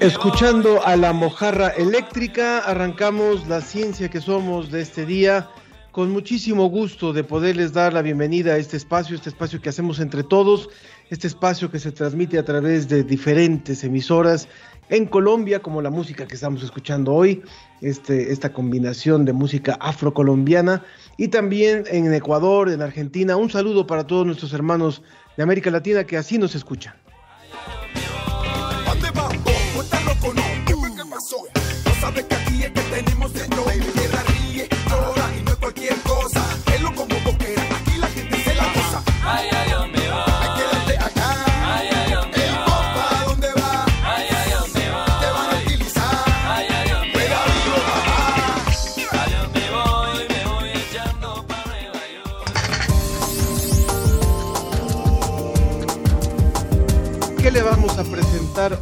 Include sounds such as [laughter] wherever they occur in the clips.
Escuchando a la mojarra eléctrica, arrancamos la ciencia que somos de este día con muchísimo gusto de poderles dar la bienvenida a este espacio, este espacio que hacemos entre todos, este espacio que se transmite a través de diferentes emisoras en Colombia, como la música que estamos escuchando hoy, este, esta combinación de música afrocolombiana, y también en Ecuador, en Argentina. Un saludo para todos nuestros hermanos de América Latina que así nos escuchan.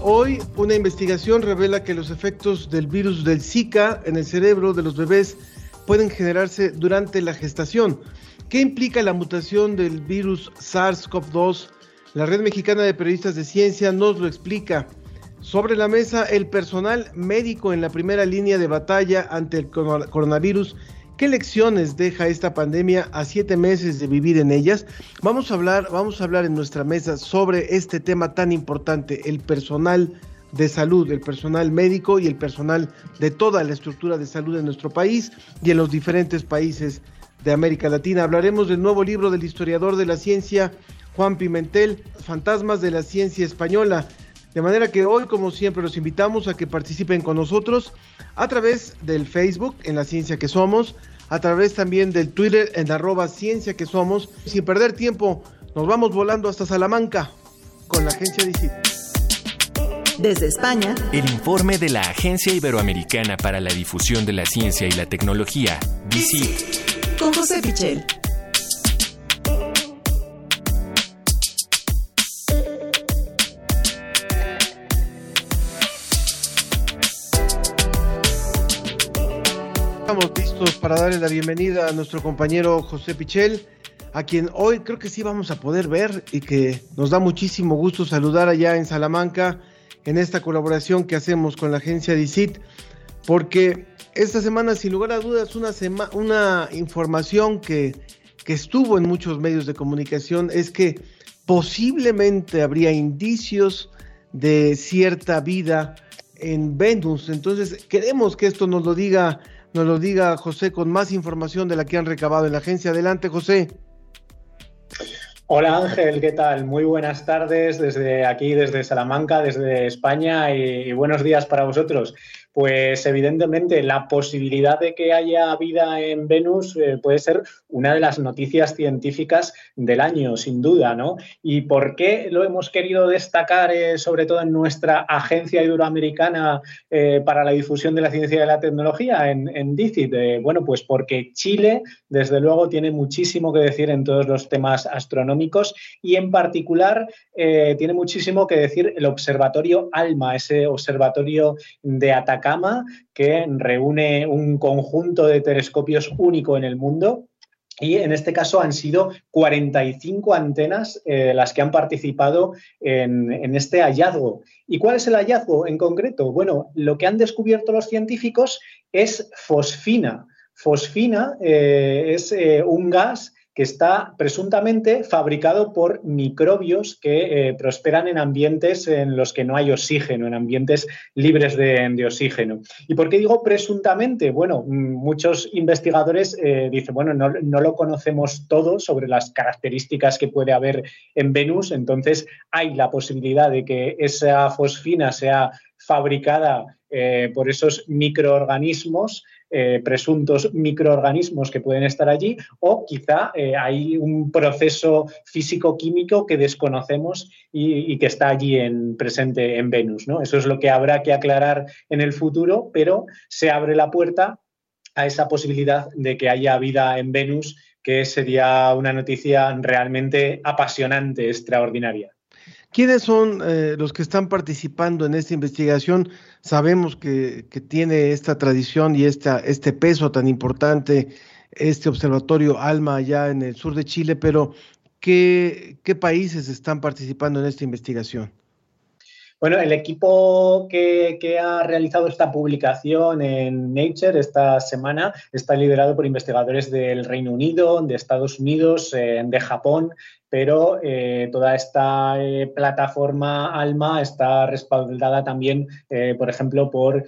Hoy? Una investigación revela que los efectos del virus del Zika en el cerebro de los bebés pueden generarse durante la gestación. ¿Qué implica la mutación del virus SARS-CoV-2? La Red Mexicana de Periodistas de Ciencia nos lo explica. Sobre la mesa, el personal médico en la primera línea de batalla ante el coronavirus ¿Qué lecciones deja esta pandemia a siete meses de vivir en ellas? Vamos a hablar, vamos a hablar en nuestra mesa sobre este tema tan importante, el personal de salud, el personal médico y el personal de toda la estructura de salud en nuestro país y en los diferentes países de América Latina. Hablaremos del nuevo libro del historiador de la ciencia, Juan Pimentel, Fantasmas de la Ciencia Española. De manera que hoy, como siempre, los invitamos a que participen con nosotros a través del Facebook, en la ciencia que somos, a través también del Twitter, en arroba ciencia que somos. Sin perder tiempo, nos vamos volando hasta Salamanca con la agencia DICIT. Desde España, el informe de la Agencia Iberoamericana para la Difusión de la Ciencia y la Tecnología, DICIT. Con José Pichel. Estamos listos para darle la bienvenida a nuestro compañero José Pichel, a quien hoy creo que sí vamos a poder ver y que nos da muchísimo gusto saludar allá en Salamanca en esta colaboración que hacemos con la agencia DICIT, porque esta semana sin lugar a dudas una, información que, que estuvo en muchos medios de comunicación es que posiblemente habría indicios de cierta vida en Venus. Entonces queremos que esto nos lo diga nos lo diga José con más información de la que han recabado en la agencia. Adelante, José. Hola Ángel, ¿qué tal? Muy buenas tardes desde aquí, desde Salamanca, desde España y, buenos días para vosotros. Pues evidentemente la posibilidad de que haya vida en Venus eh, puede ser una de las noticias científicas del año, sin duda, ¿no? ¿Y por qué lo hemos querido destacar, eh, sobre todo en nuestra agencia iberoamericana eh, para la difusión de la ciencia y de la tecnología, en, en DICIT? bueno, pues porque Chile, desde luego, tiene muchísimo que decir en todos los temas astronómicos y en particular tiene muchísimo que decir el observatorio ALMA, ese observatorio de Que reúne un conjunto de telescopios único en el mundo. Y en este caso han sido 45 antenas eh, las que han participado en, este hallazgo. ¿Y cuál es el hallazgo en concreto? Bueno, lo que han descubierto los científicos es fosfina. Fosfina eh, es eh, un gas que está presuntamente fabricado por microbios que eh, prosperan en ambientes en los que no hay oxígeno, en ambientes libres de, oxígeno. ¿Y por qué digo presuntamente? Bueno, mm, muchos investigadores eh, dicen, bueno, no, lo conocemos todo sobre las características que puede haber en Venus, entonces hay la posibilidad de que esa fosfina sea fabricada eh, por esos microorganismos, eh, presuntos microorganismos que pueden estar allí, o quizá eh, hay un proceso físico-químico que desconocemos y, que está allí en, presente en Venus. ¿no? Eso es lo que habrá que aclarar en el futuro, pero se abre la puerta a esa posibilidad de que haya vida en Venus, que sería una noticia realmente apasionante, extraordinaria. ¿Quiénes son eh, los que están participando en esta investigación? Sabemos que, tiene esta tradición y esta, este peso tan importante este observatorio ALMA allá en el sur de Chile, pero ¿qué, países están participando en esta investigación? Bueno, el equipo que, que, ha realizado esta publicación en Nature esta semana está liderado por investigadores del Reino Unido, de Estados Unidos, eh, de Japón, pero eh, toda esta eh, plataforma ALMA está respaldada también, eh, por ejemplo, por,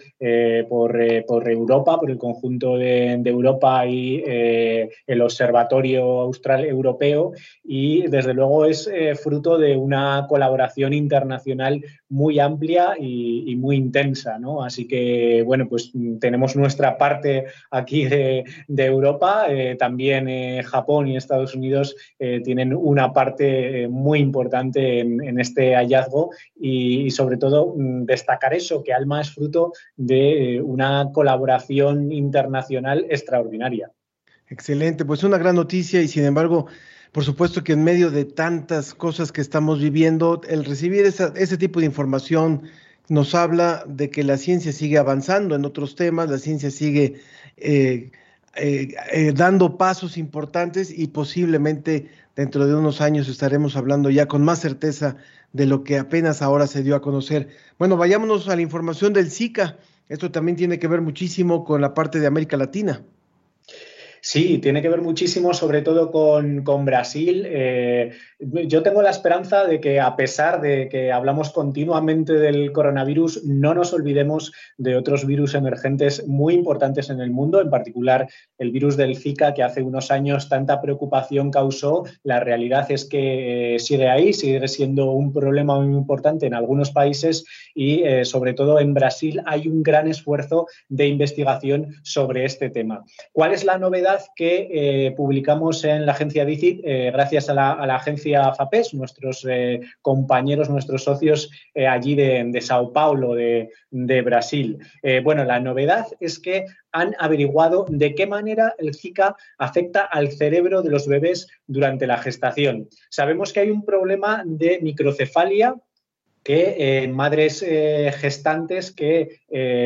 por, Europa, por el conjunto de, Europa y el Observatorio Austral Europeo y desde luego es fruto de una colaboración internacional muy amplia y, muy intensa, ¿no? Así que, bueno, pues tenemos nuestra parte aquí de Europa, también Japón y Estados Unidos tienen una parte eh, muy importante en, este hallazgo y, sobre todo mm, destacar eso, que Alma es fruto de eh, una colaboración internacional extraordinaria. Excelente, pues una gran noticia y sin embargo, por supuesto que en medio de tantas cosas que estamos viviendo, el recibir ese tipo de información nos habla de que la ciencia sigue avanzando en otros temas, la ciencia sigue eh, dando pasos importantes y posiblemente dentro de unos años estaremos hablando ya con más certeza de lo que apenas ahora se dio a conocer. Bueno, vayámonos a la información del Zika. Esto también tiene que ver muchísimo con la parte de América Latina. Sí, tiene que ver muchísimo, sobre todo con, Brasil. Eh, yo tengo la esperanza de que, a pesar de que hablamos continuamente del coronavirus, no nos olvidemos de otros virus emergentes muy importantes en el mundo, en particular el virus del Zika, que hace unos años tanta preocupación causó. La realidad es que eh, sigue ahí, sigue siendo un problema muy importante en algunos países y, eh, sobre todo, en Brasil hay un gran esfuerzo de investigación sobre este tema. ¿Cuál es la novedad? Que eh, publicamos en la agencia DICIT, eh, gracias a la, agencia FAPES, nuestros eh, compañeros, nuestros socios allí de, Sao Paulo, de, de Brasil. bueno, la novedad es que han averiguado de qué manera el Zika afecta al cerebro de los bebés durante la gestación. Sabemos que hay un problema de microcefalia que en madres gestantes que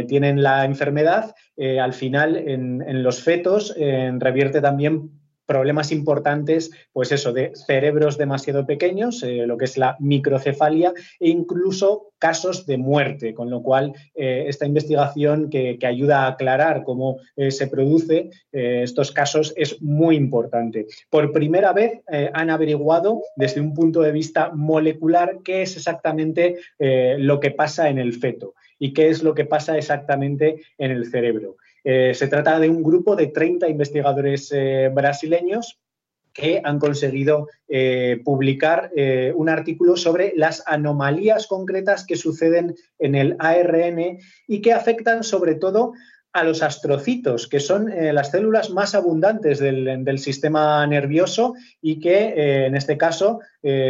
tienen la enfermedad eh, al final en, los fetos revierte también problemas importantes, pues eso, de cerebros demasiado pequeños, eh, lo que es la microcefalia, e incluso casos de muerte, con lo cual eh, esta investigación que, ayuda a aclarar cómo se produce estos casos es muy importante. Por primera vez han averiguado desde un punto de vista molecular qué es exactamente lo que pasa en el feto y qué es lo que pasa exactamente en el cerebro. Eh, se trata de un grupo de 30 investigadores eh, brasileños que han conseguido eh, publicar un artículo sobre las anomalías concretas que suceden en el ARN y que afectan sobre todo a los astrocitos, que son las células más abundantes del, sistema nervioso y que en este caso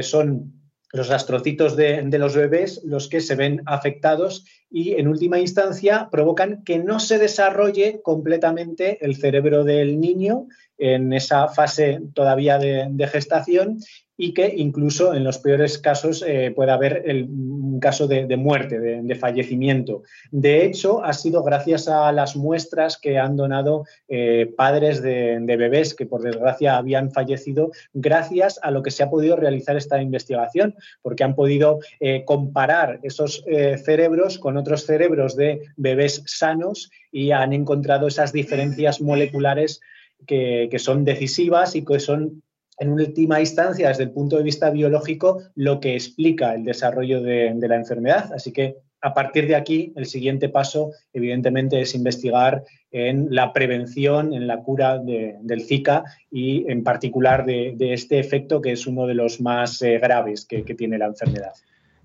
son los astrocitos de, los bebés los que se ven afectados y en última instancia provocan que no se desarrolle completamente el cerebro del niño en esa fase todavía de gestación y que incluso en los peores casos eh, puede haber el, un caso de, muerte, de, fallecimiento. De hecho, ha sido gracias a las muestras que han donado eh, padres de, bebés que por desgracia habían fallecido, gracias a lo que se ha podido realizar esta investigación, porque han podido eh, comparar esos cerebros con otros cerebros de bebés sanos y han encontrado esas diferencias moleculares que, son decisivas y que son en última instancia, desde el punto de vista biológico, lo que explica el desarrollo de, la enfermedad. Así que a partir de aquí, el siguiente paso, evidentemente, es investigar en la prevención, en la cura del Zika y, en particular, de, este efecto que es uno de los más eh, graves que, tiene la enfermedad.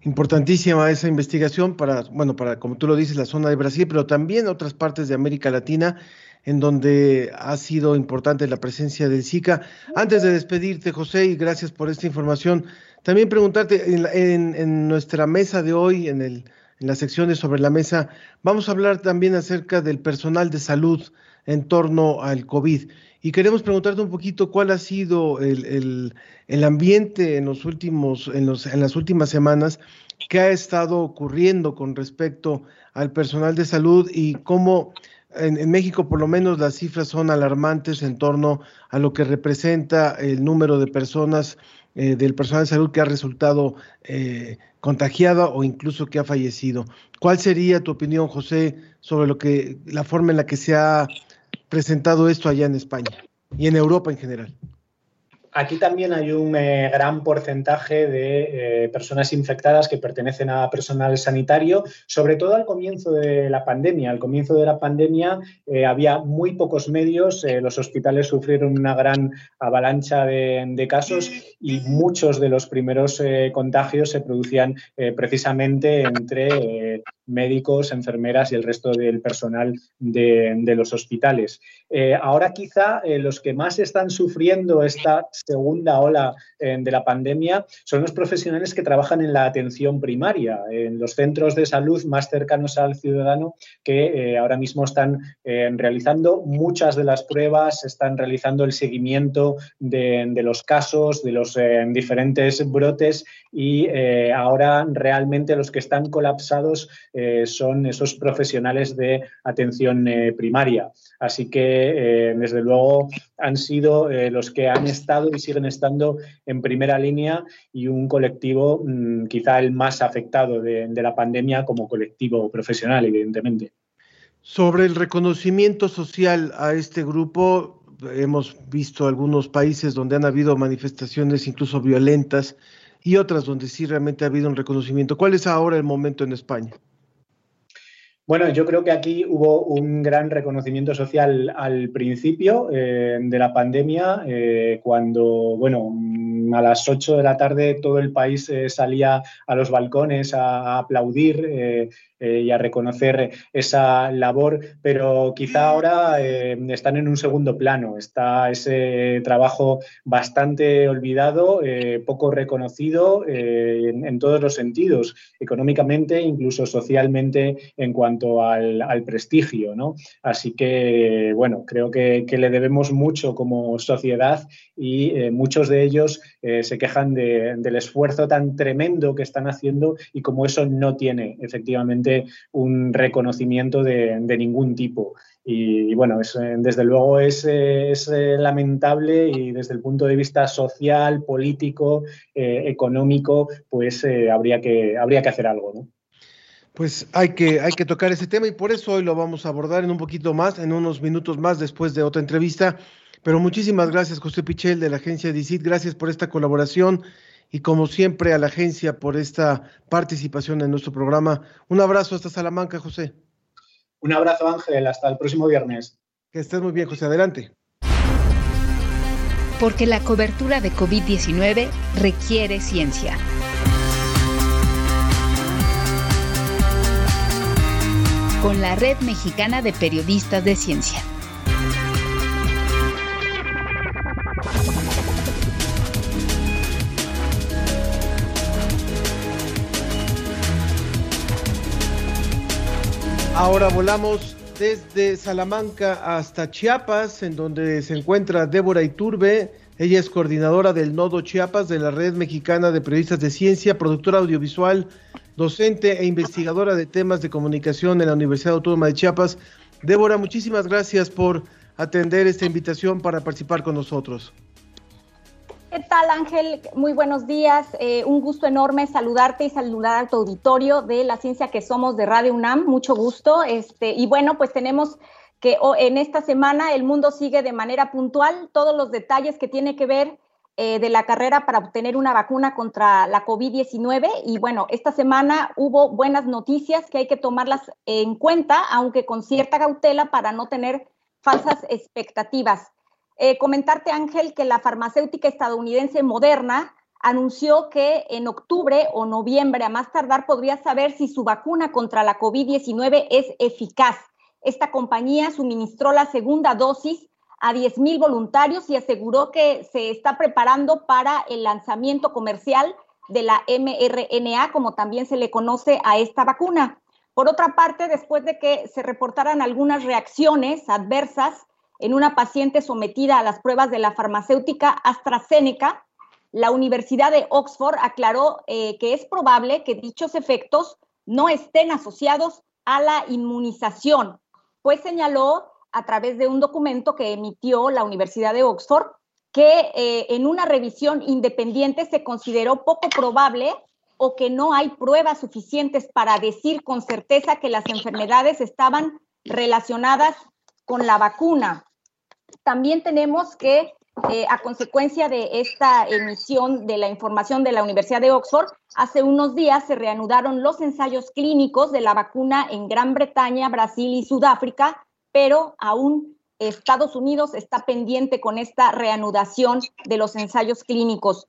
Importantísima esa investigación para, bueno, para, como tú lo dices, la zona de Brasil, pero también otras partes de América Latina en donde ha sido importante la presencia del Zika. Antes de despedirte, José, y gracias por esta información, también preguntarte, en, nuestra mesa de hoy, en, el, en las secciones sobre la mesa, vamos a hablar también acerca del personal de salud en torno al COVID. Y queremos preguntarte un poquito cuál ha sido el, el, ambiente en los últimos, en, los, en las últimas semanas, qué ha estado ocurriendo con respecto al personal de salud y cómo en, México por lo menos las cifras son alarmantes en torno a lo que representa el número de personas eh, del personal de salud que ha resultado eh, contagiada o incluso que ha fallecido. ¿Cuál sería tu opinión, José, sobre lo que la forma en la que se ha presentado esto allá en España y en Europa en general? Aquí también hay un eh, gran porcentaje de eh, personas infectadas que pertenecen a personal sanitario, sobre todo al comienzo de la pandemia. Al comienzo de la pandemia eh, había muy pocos medios, los hospitales sufrieron una gran avalancha de, casos y muchos de los primeros contagios se producían precisamente entre médicos, enfermeras y el resto del personal de, los hospitales. ahora quizá los que más están sufriendo esta segunda ola eh, de la pandemia son los profesionales que trabajan en la atención primaria, en los centros de salud más cercanos al ciudadano que eh, ahora mismo están eh, realizando muchas de las pruebas, están realizando el seguimiento de, los casos, de los diferentes brotes y ahora realmente los que están colapsados son esos profesionales de atención primaria. Así que, desde luego, han sido los que han estado siguen estando en primera línea y un colectivo mm, quizá el más afectado de, la pandemia como colectivo profesional, evidentemente. Sobre el reconocimiento social a este grupo, hemos visto algunos países donde han habido manifestaciones incluso violentas y otras donde sí realmente ha habido un reconocimiento. ¿Cuál es ahora el momento en España? Bueno, yo creo que aquí hubo un gran reconocimiento social al principio eh, de la pandemia, eh, cuando, bueno, a las 8 de la tarde todo el país eh, salía a los balcones a, aplaudir y a reconocer esa labor, pero quizá ahora están en un segundo plano. Está ese trabajo bastante olvidado, poco reconocido en, en, todos los sentidos, económicamente, incluso socialmente, en cuanto al, prestigio, ¿no? Así que, bueno, creo que, le debemos mucho como sociedad y eh, muchos de ellos eh, se quejan del esfuerzo tan tremendo que están haciendo y como eso no tiene efectivamente un reconocimiento de, ningún tipo. Y, bueno, eh, desde luego es, es, lamentable y desde el punto de vista social, político, económico, pues habría, que, habría que hacer algo, ¿no? Pues hay que, hay que tocar ese tema y por eso hoy lo vamos a abordar en un poquito más, en unos minutos más después de otra entrevista. Pero muchísimas gracias, José Pichel, de la agencia DICIT. Gracias por esta colaboración y como siempre a la agencia por esta participación en nuestro programa. Un abrazo hasta Salamanca, José. Un abrazo, Ángel. Hasta el próximo viernes. Que estés muy bien, José. Adelante. Porque la cobertura de COVID-19 requiere ciencia. con la Red Mexicana de Periodistas de Ciencia. Ahora volamos desde Salamanca hasta Chiapas, en donde se encuentra Débora Iturbe. Ella es coordinadora del Nodo Chiapas de la Red Mexicana de Periodistas de Ciencia, productora audiovisual docente e investigadora de temas de comunicación en la Universidad Autónoma de Chiapas. Débora, muchísimas gracias por atender esta invitación para participar con nosotros. ¿Qué tal, Ángel? Muy buenos días. Eh, un gusto enorme saludarte y saludar a tu auditorio de la ciencia que somos de Radio UNAM. Mucho gusto. Este, y bueno, pues tenemos que en esta semana el mundo sigue de manera puntual todos los detalles que tiene que ver eh, de la carrera para obtener una vacuna contra la COVID-19 y bueno, esta semana hubo buenas noticias que hay que tomarlas en cuenta, aunque con cierta cautela para no tener falsas expectativas. Eh, comentarte, Ángel, que la farmacéutica estadounidense Moderna anunció que en octubre o noviembre, a más tardar, podría saber si su vacuna contra la COVID-19 es eficaz. Esta compañía suministró la segunda dosis a 10 mil voluntarios y aseguró que se está preparando para el lanzamiento comercial de la mRNA, como también se le conoce a esta vacuna. Por otra parte, después de que se reportaran algunas reacciones adversas en una paciente sometida a las pruebas de la farmacéutica AstraZeneca, la Universidad de Oxford aclaró eh, que es probable que dichos efectos no estén asociados a la inmunización, pues señaló a través de un documento que emitió la Universidad de Oxford que eh, en una revisión independiente se consideró poco probable o que no hay pruebas suficientes para decir con certeza que las enfermedades estaban relacionadas con la vacuna. También tenemos que, eh, a consecuencia de esta emisión de la información de la Universidad de Oxford, hace unos días se reanudaron los ensayos clínicos de la vacuna en Gran Bretaña, Brasil y Sudáfrica pero aún Estados Unidos está pendiente con esta reanudación de los ensayos clínicos.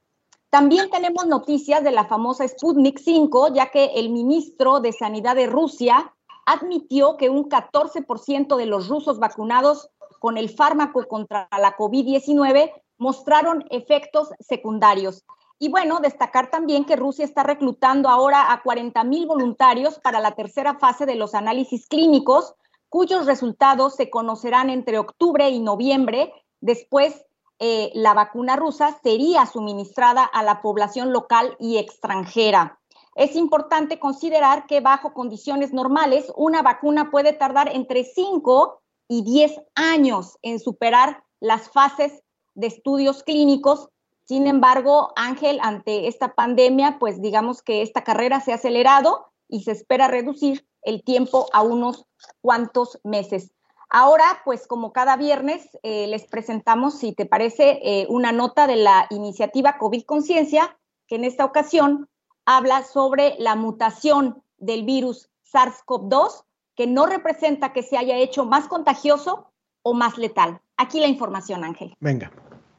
También tenemos noticias de la famosa Sputnik 5, ya que el ministro de Sanidad de Rusia admitió que un 14% de los rusos vacunados con el fármaco contra la COVID-19 mostraron efectos secundarios. Y bueno, destacar también que Rusia está reclutando ahora a 40 mil voluntarios para la tercera fase de los análisis clínicos cuyos resultados se conocerán entre octubre y noviembre. Después, eh, la vacuna rusa sería suministrada a la población local y extranjera. Es importante considerar que bajo condiciones normales, una vacuna puede tardar entre 5 y 10 años en superar las fases de estudios clínicos. Sin embargo, Ángel, ante esta pandemia, pues digamos que esta carrera se ha acelerado y se espera reducir el tiempo a unos cuantos meses. Ahora, pues como cada viernes, eh, les presentamos, si te parece, eh, una nota de la iniciativa COVID Conciencia, que en esta ocasión habla sobre la mutación del virus SARS-CoV-2, que no representa que se haya hecho más contagioso o más letal. Aquí la información, Ángel. Venga.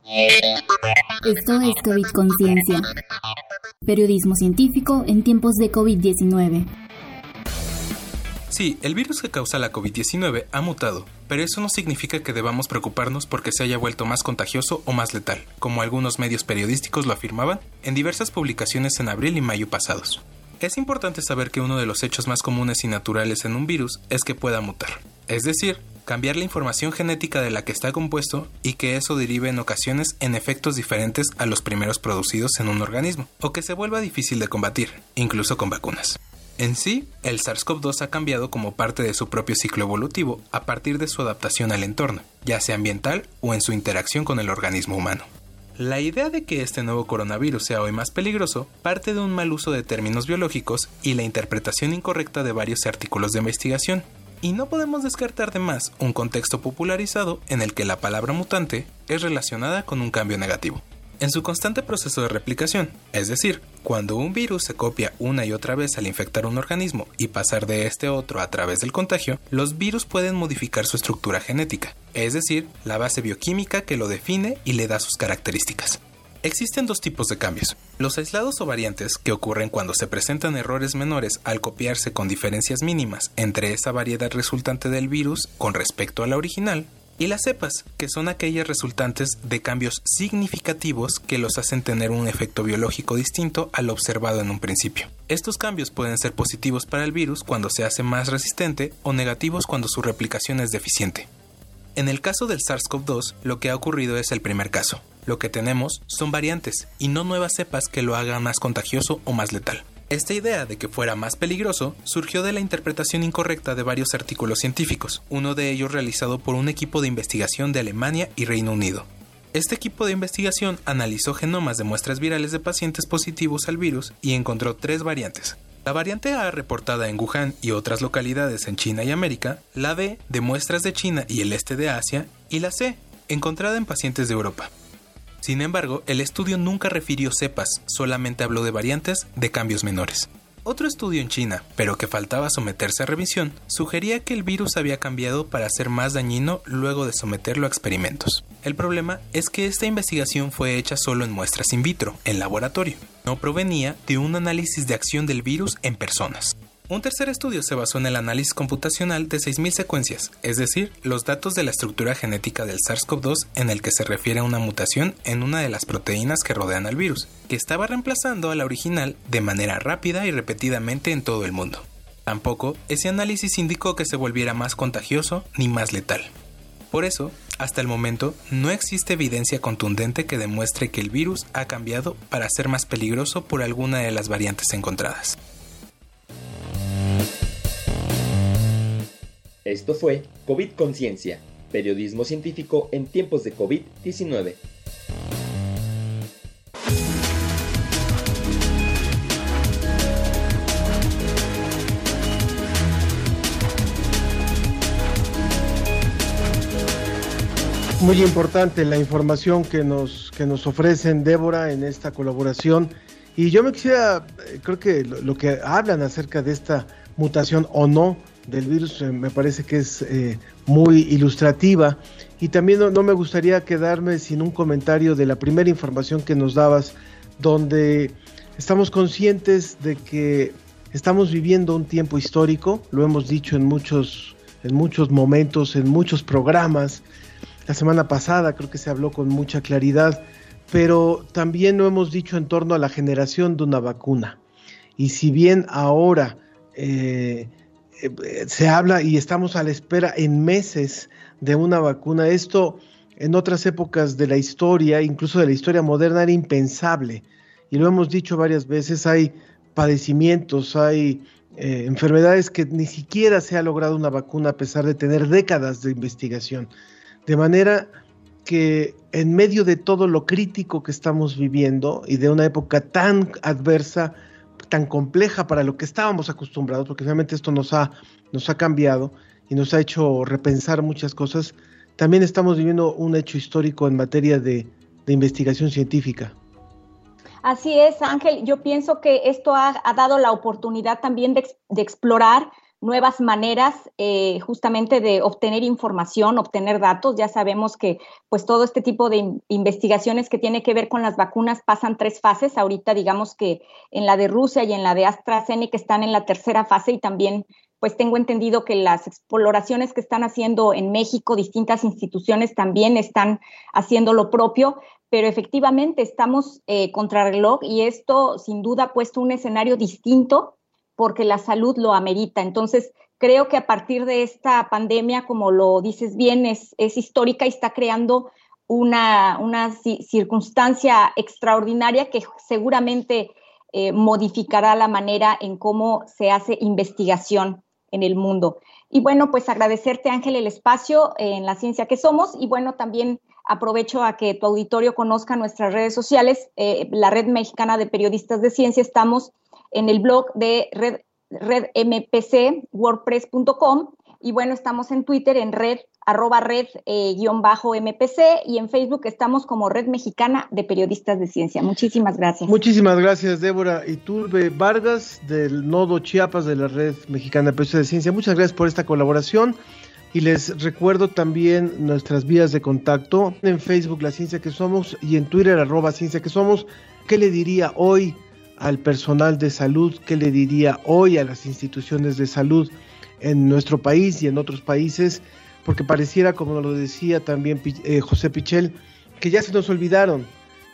Esto es COVID Conciencia. Periodismo científico en tiempos de COVID-19. Sí, el virus que causa la COVID-19 ha mutado, pero eso no significa que debamos preocuparnos porque se haya vuelto más contagioso o más letal, como algunos medios periodísticos lo afirmaban en diversas publicaciones en abril y mayo pasados. Es importante saber que uno de los hechos más comunes y naturales en un virus es que pueda mutar, es decir, cambiar la información genética de la que está compuesto y que eso derive en ocasiones en efectos diferentes a los primeros producidos en un organismo, o que se vuelva difícil de combatir, incluso con vacunas. En sí, el SARS-CoV-2 ha cambiado como parte de su propio ciclo evolutivo a partir de su adaptación al entorno, ya sea ambiental o en su interacción con el organismo humano. La idea de que este nuevo coronavirus sea hoy más peligroso parte de un mal uso de términos biológicos y la interpretación incorrecta de varios artículos de investigación. Y no podemos descartar de más un contexto popularizado en el que la palabra mutante es relacionada con un cambio negativo en su constante proceso de replicación, es decir, cuando un virus se copia una y otra vez al infectar un organismo y pasar de este a otro a través del contagio, los virus pueden modificar su estructura genética, es decir, la base bioquímica que lo define y le da sus características. Existen dos tipos de cambios. Los aislados o variantes, que ocurren cuando se presentan errores menores al copiarse con diferencias mínimas entre esa variedad resultante del virus con respecto a la original, y las cepas, que son aquellas resultantes de cambios significativos que los hacen tener un efecto biológico distinto al observado en un principio. Estos cambios pueden ser positivos para el virus cuando se hace más resistente o negativos cuando su replicación es deficiente. En el caso del SARS-CoV-2, lo que ha ocurrido es el primer caso. Lo que tenemos son variantes y no nuevas cepas que lo hagan más contagioso o más letal. Esta idea de que fuera más peligroso surgió de la interpretación incorrecta de varios artículos científicos, uno de ellos realizado por un equipo de investigación de Alemania y Reino Unido. Este equipo de investigación analizó genomas de muestras virales de pacientes positivos al virus y encontró tres variantes. La variante A reportada en Wuhan y otras localidades en China y América, la B de muestras de China y el este de Asia y la C encontrada en pacientes de Europa. Sin embargo, el estudio nunca refirió cepas, solamente habló de variantes de cambios menores. Otro estudio en China, pero que faltaba someterse a revisión, sugería que el virus había cambiado para ser más dañino luego de someterlo a experimentos. El problema es que esta investigación fue hecha solo en muestras in vitro, en laboratorio. No provenía de un análisis de acción del virus en personas. Un tercer estudio se basó en el análisis computacional de 6.000 secuencias, es decir, los datos de la estructura genética del SARS-CoV-2 en el que se refiere a una mutación en una de las proteínas que rodean al virus, que estaba reemplazando a la original de manera rápida y repetidamente en todo el mundo. Tampoco ese análisis indicó que se volviera más contagioso ni más letal. Por eso, hasta el momento, no existe evidencia contundente que demuestre que el virus ha cambiado para ser más peligroso por alguna de las variantes encontradas. Esto fue COVID Conciencia, periodismo científico en tiempos de COVID-19. Muy importante la información que nos, que nos ofrecen Débora en esta colaboración. Y yo me quisiera, eh, creo que lo, lo que hablan acerca de esta mutación o no del virus eh, me parece que es eh, muy ilustrativa y también no, me gustaría quedarme sin un comentario de la primera información que nos dabas donde estamos conscientes de que estamos viviendo un tiempo histórico, lo hemos dicho en muchos, en muchos momentos, en muchos programas. La semana pasada creo que se habló con mucha claridad, pero también lo hemos dicho en torno a la generación de una vacuna. Y si bien ahora eh, se habla y estamos a la espera en meses de una vacuna. Esto en otras épocas de la historia, incluso de la historia moderna, era impensable. Y lo hemos dicho varias veces, hay padecimientos, hay eh, enfermedades que ni siquiera se ha logrado una vacuna a pesar de tener décadas de investigación. De manera que en medio de todo lo crítico que estamos viviendo y de una época tan adversa, tan compleja para lo que estábamos acostumbrados, porque realmente esto nos ha, nos ha cambiado y nos ha hecho repensar muchas cosas, también estamos viviendo un hecho histórico en materia de, investigación científica. Así es, Ángel. Yo pienso que esto ha, dado la oportunidad también de, de explorar nuevas maneras eh, justamente de obtener información, obtener datos. Ya sabemos que pues todo este tipo de investigaciones que tiene que ver con las vacunas pasan tres fases. Ahorita digamos que en la de Rusia y en la de AstraZeneca están en la tercera fase y también pues tengo entendido que las exploraciones que están haciendo en México distintas instituciones también están haciendo lo propio, pero efectivamente estamos eh, contra reloj y esto sin duda ha puesto un escenario distinto porque la salud lo amerita. Entonces, creo que a partir de esta pandemia, como lo dices bien, es, histórica y está creando una, circunstancia extraordinaria que seguramente eh, modificará la manera en cómo se hace investigación en el mundo. Y bueno, pues agradecerte, Ángel, el espacio en la ciencia que somos y bueno, también aprovecho a que tu auditorio conozca nuestras redes sociales, eh, la Red Mexicana de Periodistas de Ciencia, estamos en el blog de red, redmpc.wordpress.com y bueno, estamos en Twitter en red arroba red eh, guion bajo MPC y en Facebook estamos como Red Mexicana de Periodistas de Ciencia. Muchísimas gracias. Muchísimas gracias, Débora Iturbe Vargas del Nodo Chiapas de la Red Mexicana de Periodistas de Ciencia. Muchas gracias por esta colaboración. Y les recuerdo también nuestras vías de contacto en Facebook La Ciencia que Somos y en Twitter arroba Ciencia que Somos. ¿Qué le diría hoy al personal de salud, qué le diría hoy a las instituciones de salud en nuestro país y en otros países, porque pareciera, como lo decía también eh, José Pichel, que ya se nos olvidaron,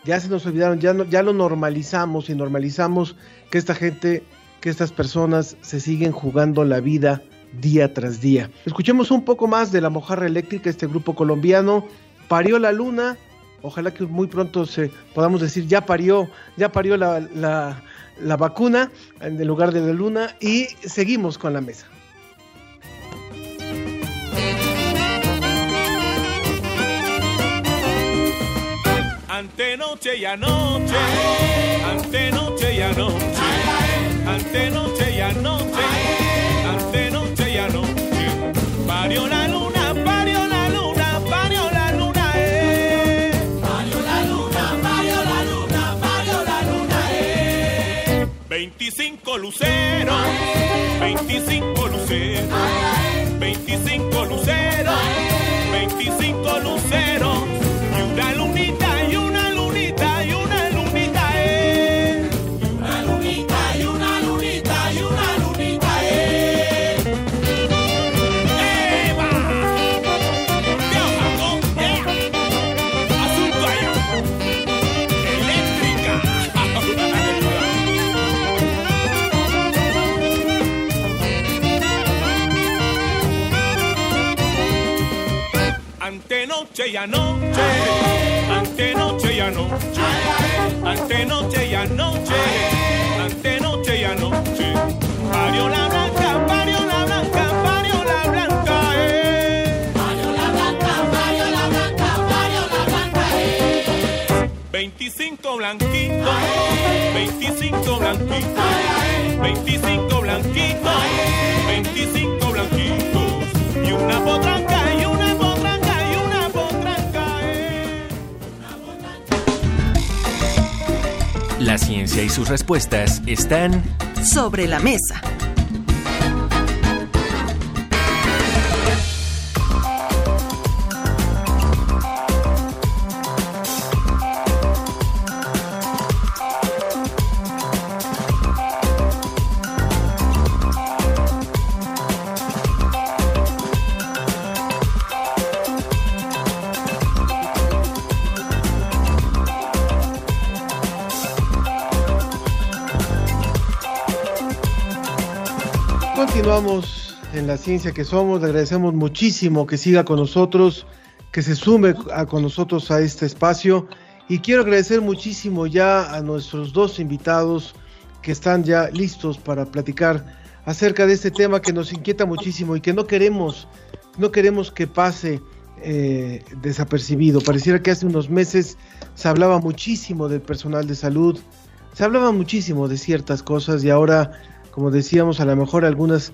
ya se nos olvidaron, ya, ya lo normalizamos y normalizamos que esta gente, que estas personas se siguen jugando la vida día tras día. Escuchemos un poco más de la mojarra eléctrica, este grupo colombiano, parió la luna, Ojalá que muy pronto se podamos decir ya parió, ya parió la, la vacuna en lugar de la luna y seguimos con la mesa. Ante noche y anoche, ante noche y anoche, ante noche y anoche, ante noche y anoche, parió la luna. 25 luceros, 25 luceros. Anoche, ante noche y anoche, ante noche y anoche. Parió la blanca, parió la blanca, parió la blanca, eh. Parió la blanca, parió la blanca, parió la blanca, eh. 25 blanquitos, 25 blanquitos, 25 blanquitos, 25 blanquitos, y una potranca, La ciencia y sus respuestas están Sobre la mesa. Continuamos en la ciencia que somos, le agradecemos muchísimo que siga con nosotros, que se sume a- con nosotros a este espacio y quiero agradecer muchísimo ya a nuestros dos invitados que están ya listos para platicar acerca de este tema que nos inquieta muchísimo y que no queremos, no queremos que pase eh, desapercibido. Pareciera que hace unos meses se hablaba muchísimo del personal de salud, se hablaba muchísimo de ciertas cosas y ahora, como decíamos, a lo mejor algunas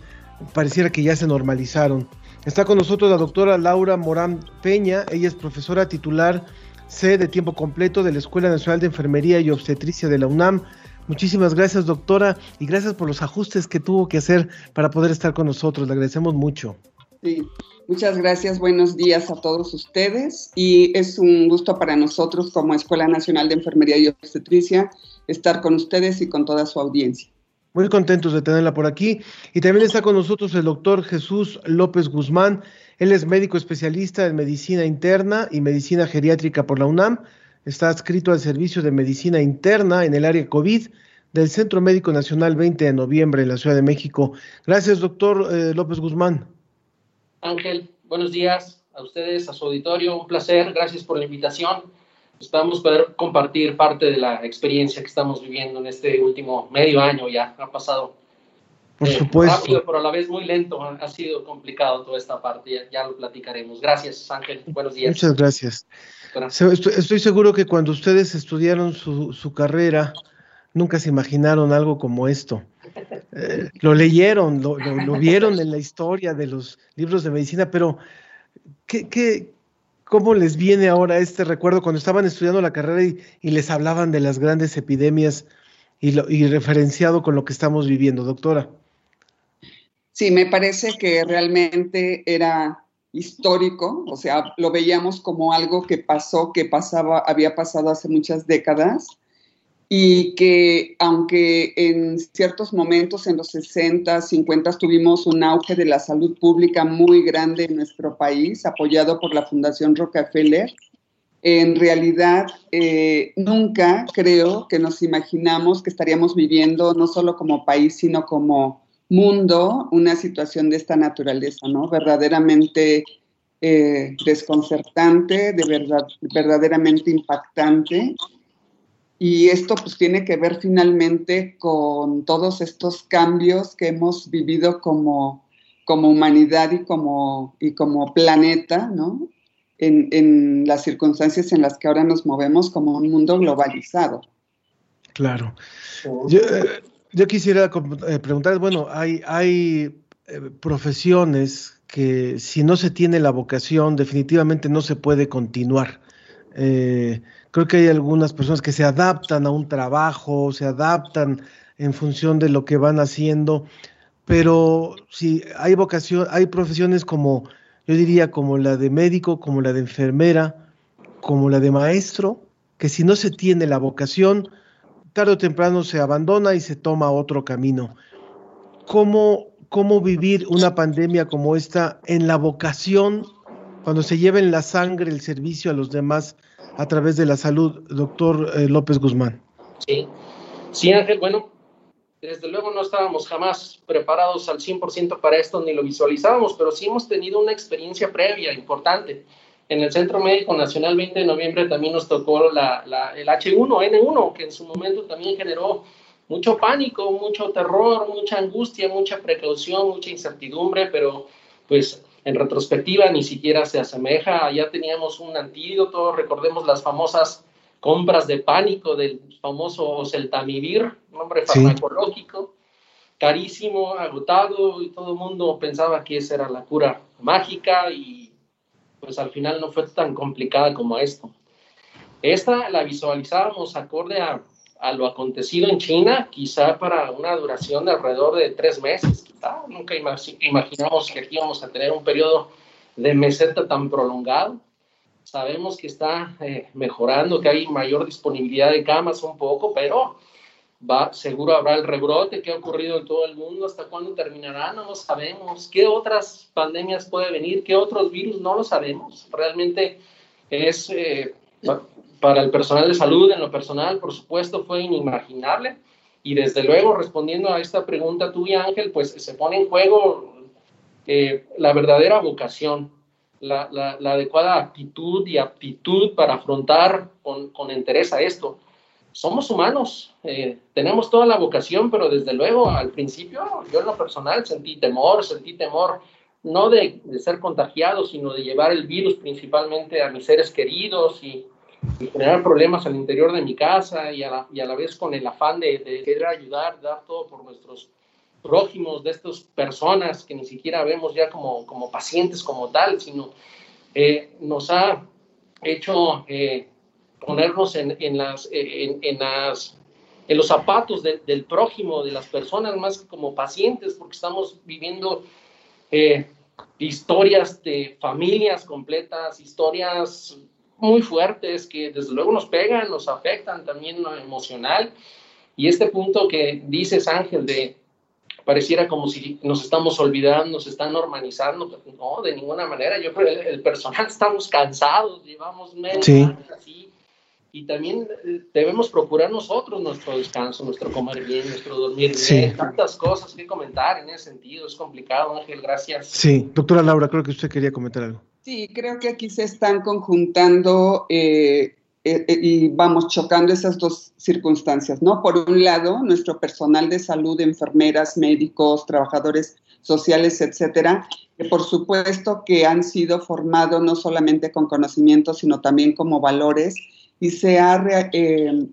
pareciera que ya se normalizaron. Está con nosotros la doctora Laura Morán Peña, ella es profesora titular C de tiempo completo de la Escuela Nacional de Enfermería y Obstetricia de la UNAM. Muchísimas gracias, doctora, y gracias por los ajustes que tuvo que hacer para poder estar con nosotros. Le agradecemos mucho. Sí, muchas gracias, buenos días a todos ustedes y es un gusto para nosotros como Escuela Nacional de Enfermería y Obstetricia estar con ustedes y con toda su audiencia. Muy contentos de tenerla por aquí. Y también está con nosotros el doctor Jesús López Guzmán. Él es médico especialista en medicina interna y medicina geriátrica por la UNAM. Está adscrito al servicio de medicina interna en el área COVID del Centro Médico Nacional 20 de noviembre en la Ciudad de México. Gracias, doctor eh, López Guzmán. Ángel, buenos días a ustedes, a su auditorio. Un placer, gracias por la invitación. Esperamos poder compartir parte de la experiencia que estamos viviendo en este último medio año ya. Ha pasado Por eh, supuesto. rápido, pero a la vez muy lento. Ha sido complicado toda esta parte, ya, ya lo platicaremos. Gracias, Ángel. Buenos días. Muchas gracias. Gracias. Estoy, estoy seguro que cuando ustedes estudiaron su, su carrera, nunca se imaginaron algo como esto. Eh, lo leyeron, lo, lo- lo vieron en la historia de los libros de medicina, pero ¿qué, qué, ¿cómo les viene ahora este recuerdo cuando estaban estudiando la carrera y, les hablaban de las grandes epidemias y, lo, y referenciado con lo que estamos viviendo, doctora? Sí, me parece que realmente era histórico, o sea, lo veíamos como algo que pasó, que pasaba, había pasado hace muchas décadas y que aunque en ciertos momentos en los 60, 50 tuvimos un auge de la salud pública muy grande en nuestro país, apoyado por la Fundación Rockefeller, en realidad eh, nunca creo que nos imaginamos que estaríamos viviendo no solo como país, sino como mundo una situación de esta naturaleza, ¿no? Verdaderamente eh, desconcertante, de verdad, verdaderamente impactante. Y esto pues tiene que ver finalmente con todos estos cambios que hemos vivido como, como humanidad y como, y como planeta, ¿no? En, en las circunstancias en las que ahora nos movemos como un mundo globalizado. Claro. Yo, yo quisiera eh, preguntar, bueno, hay, hay eh, profesiones que si no se tiene la vocación, definitivamente no se puede continuar. Eh, creo que hay algunas personas que se adaptan a un trabajo, se adaptan en función de lo que van haciendo, pero si hay vocación, hay profesiones como, yo diría, como la de médico, como la de enfermera, como la de maestro, que si no se tiene la vocación, tarde o temprano se abandona y se toma otro camino. ¿Cómo, cómo vivir una pandemia como esta en la vocación, cuando se lleva en la sangre el servicio a los demás a través de la salud, doctor eh, López Guzmán? Sí, sí, Ángel, bueno, desde luego no estábamos jamás preparados al 100% para esto ni lo visualizábamos, pero sí hemos tenido una experiencia previa importante. En el Centro Médico Nacional 20 de noviembre también nos tocó la, el H1N1, que en su momento también generó mucho pánico, mucho terror, mucha angustia, mucha precaución, mucha incertidumbre, pero pues en retrospectiva ni siquiera se asemeja. Ya teníamos un antídoto, recordemos las famosas compras de pánico del famoso Celtamivir, nombre farmacológico, carísimo, agotado, y todo el mundo pensaba que esa era la cura mágica y pues al final no fue tan complicada como esto. Esta la visualizábamos acorde a, a lo acontecido en China, quizá para una duración de alrededor de tres meses, quizá. Nunca imaginamos que aquí íbamos a tener un periodo de meseta tan prolongado. Sabemos que está eh, mejorando, que hay mayor disponibilidad de camas un poco, pero va, seguro habrá el rebrote que ha ocurrido en todo el mundo, hasta cuándo terminará, no lo sabemos, qué otras pandemias puede venir, qué otros virus, no lo sabemos, realmente es eh, para el personal de salud, en lo personal, por supuesto, fue inimaginable. Y desde luego, respondiendo a esta pregunta tuya, Ángel, pues se pone en juego eh, la verdadera vocación la, adecuada actitud y aptitud para afrontar con, con interés a esto. Somos humanos, eh, tenemos toda la vocación, pero desde luego al principio yo en lo personal sentí temor, sentí temor no de, de ser contagiado, sino de llevar el virus principalmente a mis seres queridos y, generar problemas al interior de mi casa y a la, y a la vez con el afán de, de querer ayudar, dar todo por nuestros prójimos, de estas personas que ni siquiera vemos ya como, como pacientes como tal, sino eh, nos ha hecho eh, ponernos en, en las, en, en, las, en los zapatos del prójimo, de las personas, más que como pacientes, porque estamos viviendo eh, historias de familias completas, historias muy fuertes que desde luego nos pegan, nos afectan también lo emocional. Y este punto que dices, Ángel, de pareciera como si nos estamos olvidando, nos están normalizando, no, de ninguna manera, yo creo que el, personal [laughs] estamos cansados, llevamos meses así, y también eh, debemos procurar nosotros nuestro descanso, nuestro comer bien, nuestro dormir bien, tantas cosas que comentar en ese sentido, es complicado, Ángel, gracias. Sí, doctora Laura, creo que usted quería comentar algo. Sí, creo que aquí se están conjuntando eh, eh, eh, y vamos chocando esas dos circunstancias, ¿no? Por un lado, nuestro personal de salud, enfermeras, médicos, trabajadores sociales, etcétera, que por supuesto que han sido formados no solamente con conocimientos, sino también como valores, y se ha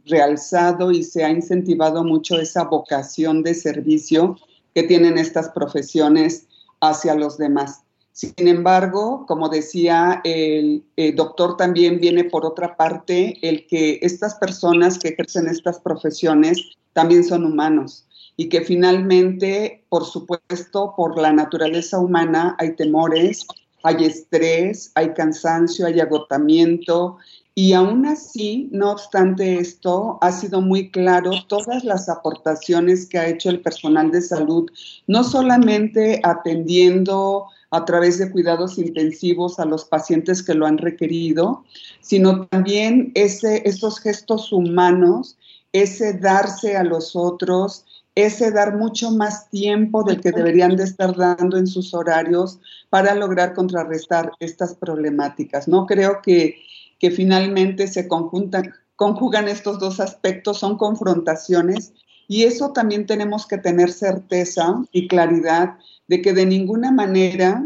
realzado y se ha incentivado mucho esa vocación de servicio que tienen estas profesiones hacia los demás. Sin embargo, como decía el, doctor, también viene por otra parte el que estas personas que ejercen estas profesiones también son humanos y que finalmente, por supuesto, por la naturaleza humana hay temores, hay estrés, hay cansancio, hay agotamiento y aún así, no obstante esto, ha sido muy claro todas las aportaciones que ha hecho el personal de salud, no solamente atendiendo a través de cuidados intensivos a los pacientes que lo han requerido, sino también ese, esos gestos humanos, ese darse a los otros, ese dar mucho más tiempo del que deberían de estar dando en sus horarios para lograr contrarrestar estas problemáticas. No creo que, que finalmente se conjuntan, conjugan estos dos aspectos, son confrontaciones y eso también tenemos que tener certeza y claridad de que de ninguna manera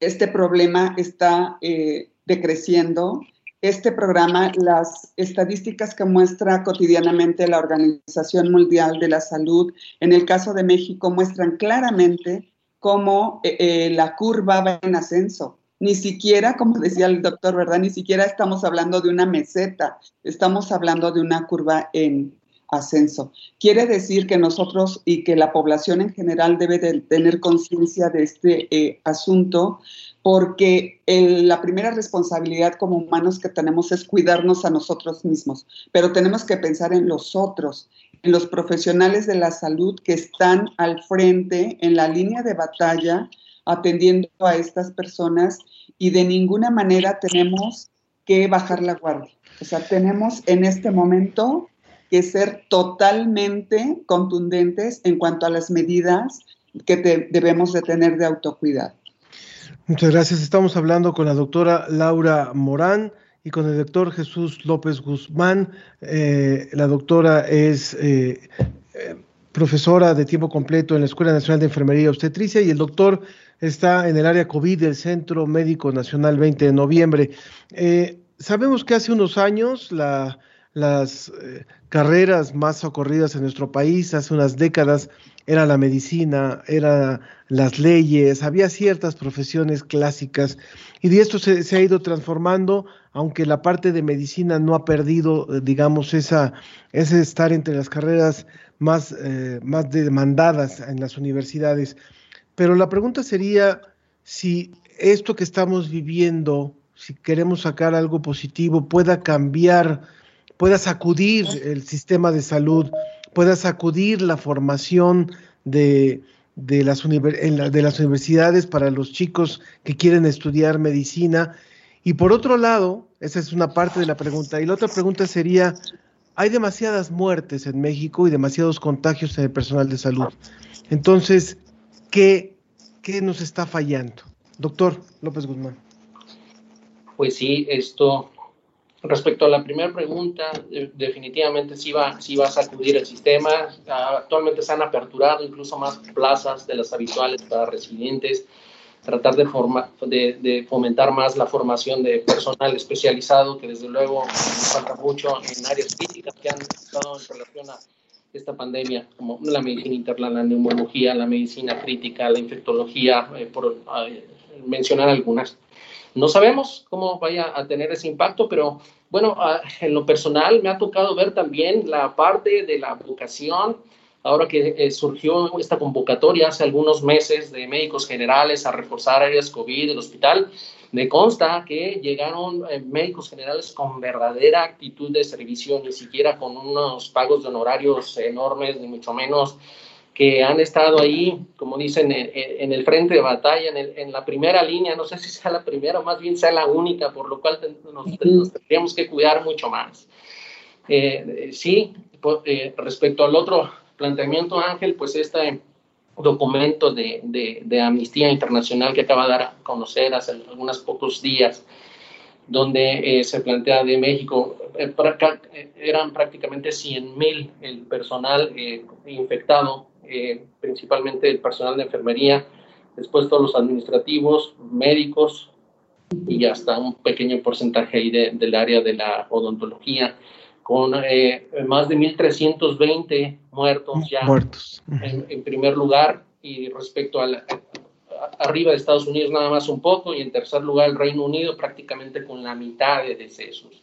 este problema está eh, decreciendo. Este programa, las estadísticas que muestra cotidianamente la Organización Mundial de la Salud, en el caso de México, muestran claramente cómo eh, eh, la curva va en ascenso. Ni siquiera, como decía el doctor, ¿verdad? Ni siquiera estamos hablando de una meseta, estamos hablando de una curva en ascenso. Quiere decir que nosotros y que la población en general debe de tener conciencia de este eh, asunto, porque la primera responsabilidad como humanos que tenemos es cuidarnos a nosotros mismos, pero tenemos que pensar en los otros, en los profesionales de la salud que están al frente, en la línea de batalla, atendiendo a estas personas y de ninguna manera tenemos que bajar la guardia. O sea, tenemos en este momento que ser totalmente contundentes en cuanto a las medidas que debemos de tener de autocuidado. Muchas gracias. Estamos hablando con la doctora Laura Morán y con el doctor Jesús López Guzmán. Eh, la doctora es eh, eh, profesora de tiempo completo en la Escuela Nacional de Enfermería y Obstetricia y el doctor está en el área COVID del Centro Médico Nacional 20 de noviembre. sabemos que hace unos años la las eh, carreras más socorridas en nuestro país hace unas décadas era la medicina, eran las leyes, había ciertas profesiones clásicas y de esto se, ha ido transformando, aunque la parte de medicina no ha perdido, eh, digamos, esa, ese estar entre las carreras más, eh, más demandadas en las universidades. Pero la pregunta sería si esto que estamos viviendo, si queremos sacar algo positivo, pueda cambiar pueda sacudir el sistema de salud, pueda sacudir la formación de, las, de las universidades para los chicos que quieren estudiar medicina. Y por otro lado, esa es una parte de la pregunta. Y la otra pregunta sería, hay demasiadas muertes en México y demasiados contagios en el personal de salud. Entonces, ¿qué, qué nos está fallando? Doctor López Guzmán. Pues sí, esto Respecto a la primera pregunta, definitivamente sí va, sí va a sacudir el sistema. Ah, actualmente se han aperturado incluso más plazas de las habituales para residentes, tratar de, de, fomentar más la formación de personal especializado, que desde luego falta mucho en áreas críticas que han estado en relación a esta pandemia, como la medicina interna, la neumología, la medicina crítica, la infectología, eh, por ah, mencionar algunas. No sabemos cómo vaya a tener ese impacto, pero bueno, ah, en lo personal me ha tocado ver también la parte de la vocación. Ahora que eh, surgió esta convocatoria hace algunos meses de médicos generales a reforzar áreas COVID del hospital, me consta que llegaron eh, médicos generales con verdadera actitud de servicio, ni siquiera con unos pagos de honorarios enormes, ni mucho menos que han estado ahí, como dicen, en, el frente de batalla, en, la primera línea, no sé si sea la primera o más bien sea la única, por lo cual nos, tendríamos que cuidar mucho más. Eh, sí, eh, respecto al otro planteamiento, Ángel, pues este documento de, Amnistía Internacional que acaba de dar a conocer hace algunos pocos días, donde eh, se plantea de México, eran prácticamente 100 mil el personal infectado eh, principalmente el personal de enfermería, después todos los administrativos, médicos y hasta un pequeño porcentaje ahí del área de la odontología, con eh, más de 1.320 muertos ya muertos. En, primer lugar y respecto a, arriba de Estados Unidos nada más un poco y en tercer lugar el Reino Unido prácticamente con la mitad de decesos.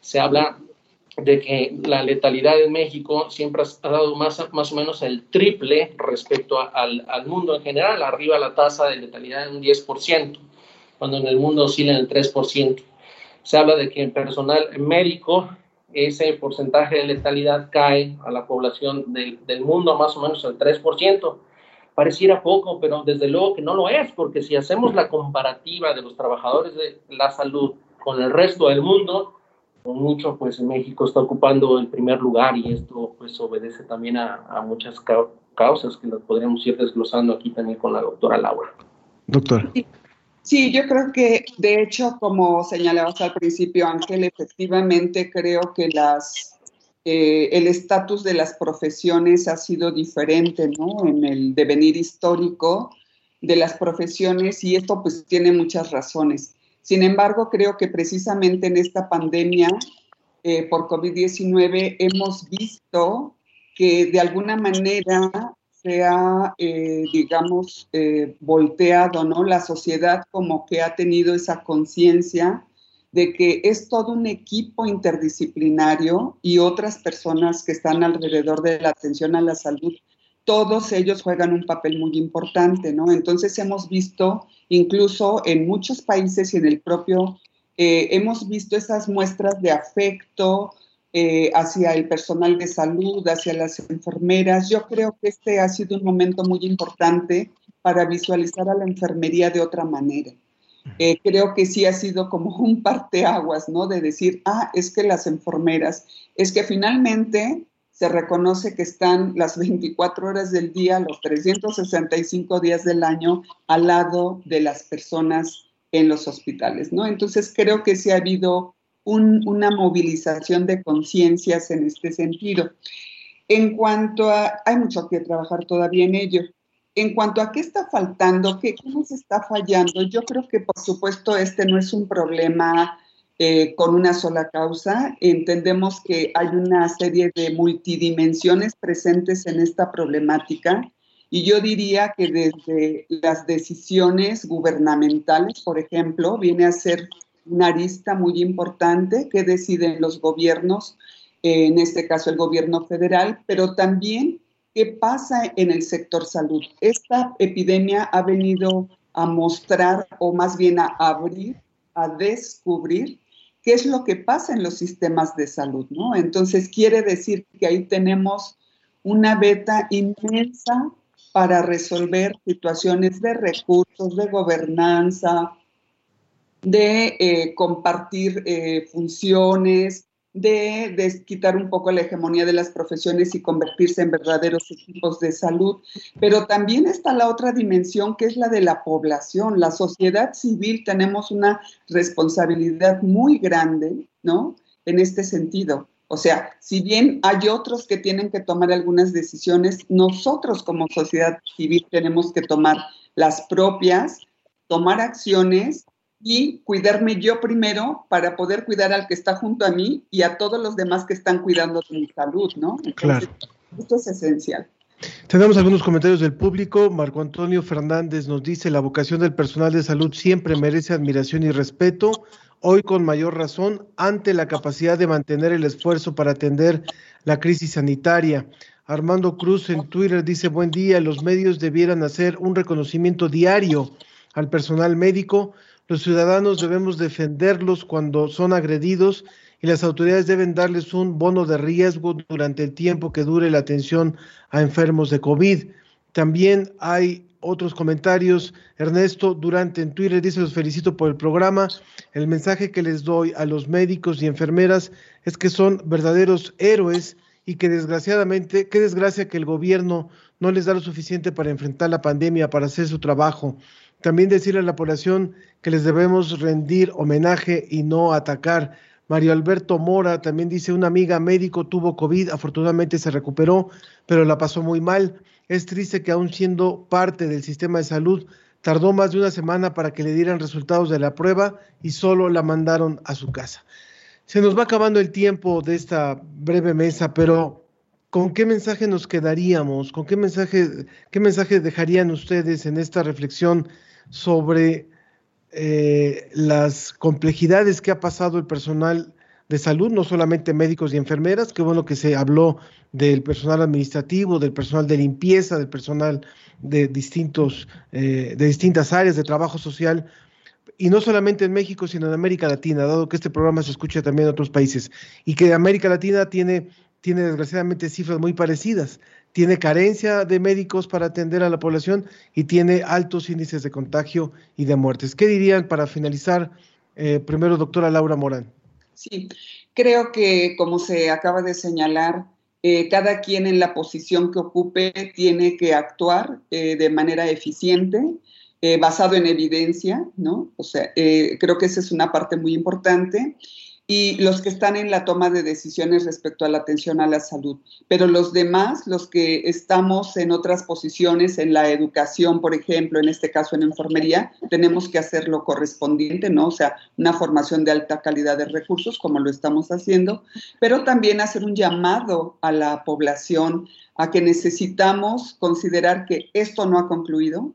Se habla de que la letalidad en México siempre ha dado más, más o menos el triple respecto al, al, mundo en general, arriba la tasa de letalidad en un 10%, cuando en el mundo oscila en el 3%. Se habla de que en personal médico ese porcentaje de letalidad cae a la población del, del mundo más o menos al 3%. Pareciera poco, pero desde luego que no lo es, porque si hacemos la comparativa de los trabajadores de la salud con el resto del mundo, mucho, pues México está ocupando el primer lugar y esto pues obedece también a, muchas causas que las podríamos ir desglosando aquí también con la doctora Laura. Doctora. Sí. yo creo que de hecho, como señalabas al principio, Ángel, efectivamente creo que las eh, el estatus de las profesiones ha sido diferente, ¿no? En el devenir histórico de las profesiones y esto pues tiene muchas razones. Sin embargo, creo que precisamente en esta pandemia eh, por COVID-19 hemos visto que de alguna manera se ha, eh, digamos, eh, volteado, ¿no? La sociedad como que ha tenido esa conciencia de que es todo un equipo interdisciplinario y otras personas que están alrededor de la atención a la salud, todos ellos juegan un papel muy importante, ¿no? Entonces hemos visto, incluso en muchos países y en el propio, eh, hemos visto esas muestras de afecto, eh, hacia el personal de salud, hacia las enfermeras. Yo creo que este ha sido un momento muy importante para visualizar a la enfermería de otra manera. Eh, creo que sí ha sido como un parteaguas, ¿no? De decir, ah, es que las enfermeras, es que finalmente se reconoce que están las 24 horas del día, los 365 días del año al lado de las personas en los hospitales, ¿no? Entonces creo que sí ha habido una movilización de conciencias en este sentido. En cuanto a, hay mucho que trabajar todavía en ello. En cuanto a qué está faltando, qué, nos está fallando, yo creo que por supuesto este no es un problema eh, con una sola causa. Entendemos que hay una serie de multidimensiones presentes en esta problemática y yo diría que desde las decisiones gubernamentales, por ejemplo, viene a ser una arista muy importante que deciden los gobiernos, en este caso el gobierno federal, pero también qué pasa en el sector salud. Esta epidemia ha venido a mostrar o más bien a abrir, a descubrir qué es lo que pasa en los sistemas de salud, ¿no? Entonces quiere decir que ahí tenemos una beta inmensa para resolver situaciones de recursos, de gobernanza, de eh, compartir eh, funciones, de, quitar un poco la hegemonía de las profesiones y convertirse en verdaderos equipos de salud. Pero también está la otra dimensión que es la de la población. La sociedad civil tenemos una responsabilidad muy grande, ¿no? En este sentido. O sea, si bien hay otros que tienen que tomar algunas decisiones, nosotros como sociedad civil tenemos que tomar las propias, tomar acciones y cuidarme yo primero para poder cuidar al que está junto a mí y a todos los demás que están cuidando de mi salud, ¿no? claro. Esto es esencial. Tenemos algunos comentarios del público. Marco Antonio Fernández nos dice, la vocación del personal de salud siempre merece admiración y respeto, hoy con mayor razón, ante la capacidad de mantener el esfuerzo para atender la crisis sanitaria. Armando Cruz en Twitter dice, buen día, los medios debieran hacer un reconocimiento diario al personal médico los ciudadanos debemos defenderlos cuando son agredidos y las autoridades deben darles un bono de riesgo durante el tiempo que dure la atención a enfermos de COVID. También hay otros comentarios. Ernesto Durante en Twitter dice, los felicito por el programa. El mensaje que les doy a los médicos y enfermeras es que son verdaderos héroes y que desgraciadamente, qué desgracia que el gobierno no les da lo suficiente para enfrentar la pandemia, para hacer su trabajo. También decirle a la población que les debemos rendir homenaje y no atacar. Mario Alberto Mora también dice, una amiga médico tuvo COVID, afortunadamente se recuperó, pero la pasó muy mal. Es triste que aún siendo parte del sistema de salud, tardó más de una semana para que le dieran resultados de la prueba y solo la mandaron a su casa. Se nos va acabando el tiempo de esta breve mesa, pero ¿con qué mensaje nos quedaríamos? ¿Con qué mensaje, qué mensaje dejarían ustedes en esta reflexión sobre eh, las complejidades que ha pasado el personal de salud, no solamente médicos y enfermeras, qué bueno que se habló del personal administrativo, del personal de limpieza, del personal de distintos, eh, de distintas áreas de trabajo social, y no solamente en México, sino en América Latina, dado que este programa se escucha también en otros países, y que América Latina tiene, tiene desgraciadamente cifras muy parecidas tiene carencia de médicos para atender a la población y tiene altos índices de contagio y de muertes. ¿Qué dirían para finalizar, eh, primero, doctora Laura Morán? Sí, creo que como se acaba de señalar, eh, cada quien en la posición que ocupe tiene que actuar eh, de manera eficiente, basado en evidencia, ¿no? O sea, creo que esa es una parte muy importante y los que están en la toma de decisiones respecto a la atención a la salud. Pero los demás, los que estamos en otras posiciones, en la educación, por ejemplo, en este caso en enfermería, tenemos que hacer lo correspondiente, ¿no? O sea, una formación de alta calidad de recursos, como lo estamos haciendo, pero también hacer un llamado a la población a que necesitamos considerar que esto no ha concluido,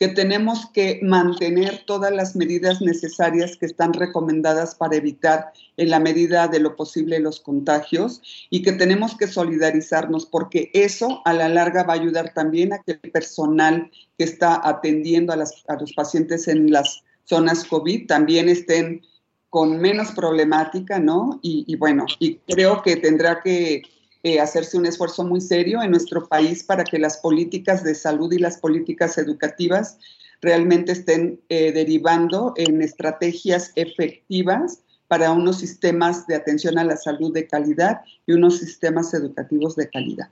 que tenemos que mantener todas las medidas necesarias que están recomendadas para evitar en la medida de lo posible los contagios y que tenemos que solidarizarnos porque eso a la larga va a ayudar también a que el personal que está atendiendo a, los pacientes en las zonas COVID también estén con menos problemática, ¿no? Y, bueno, y creo que tendrá que eh, hacerse un esfuerzo muy serio en nuestro país para que las políticas de salud y las políticas educativas realmente estén eh, derivando en estrategias efectivas para unos sistemas de atención a la salud de calidad y unos sistemas educativos de calidad.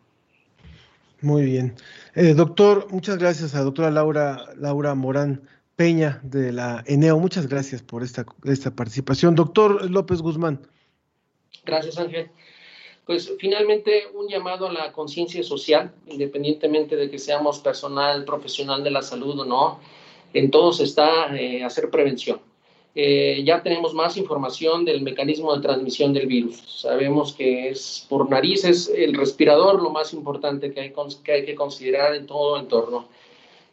Muy bien. Eh, doctor, muchas gracias a doctora Laura, Laura Morán Peña de la ENEO. Muchas gracias por esta, esta participación. Doctor López Guzmán. Gracias, Ángel. Pues finalmente un llamado a la conciencia social, independientemente de que seamos personal, profesional de la salud o no, en todos está eh, hacer prevención. Eh, ya tenemos más información del mecanismo de transmisión del virus. Sabemos que es por narices el respirador lo más importante que hay, que, hay que considerar en todo entorno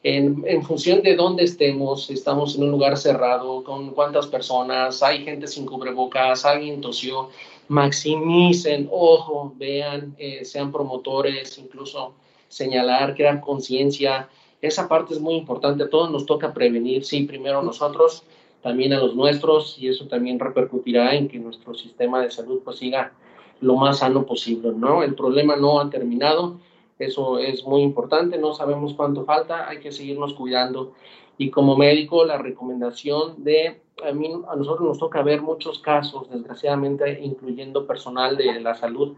en, función de dónde estemos, estamos en un lugar cerrado, con cuántas personas, hay gente sin cubrebocas, alguien tosió, maximicen, ojo, vean, eh, sean promotores, incluso señalar, crear conciencia. Esa parte es muy importante, a todos nos toca prevenir, sí, primero nosotros, también a los nuestros, y eso también repercutirá en que nuestro sistema de salud pues siga lo más sano posible, ¿no? El problema no ha terminado, eso es muy importante, no sabemos cuánto falta, hay que seguirnos cuidando. Y como médico, la recomendación de, a, mí, a nosotros nos toca ver muchos casos, desgraciadamente, incluyendo personal de la salud,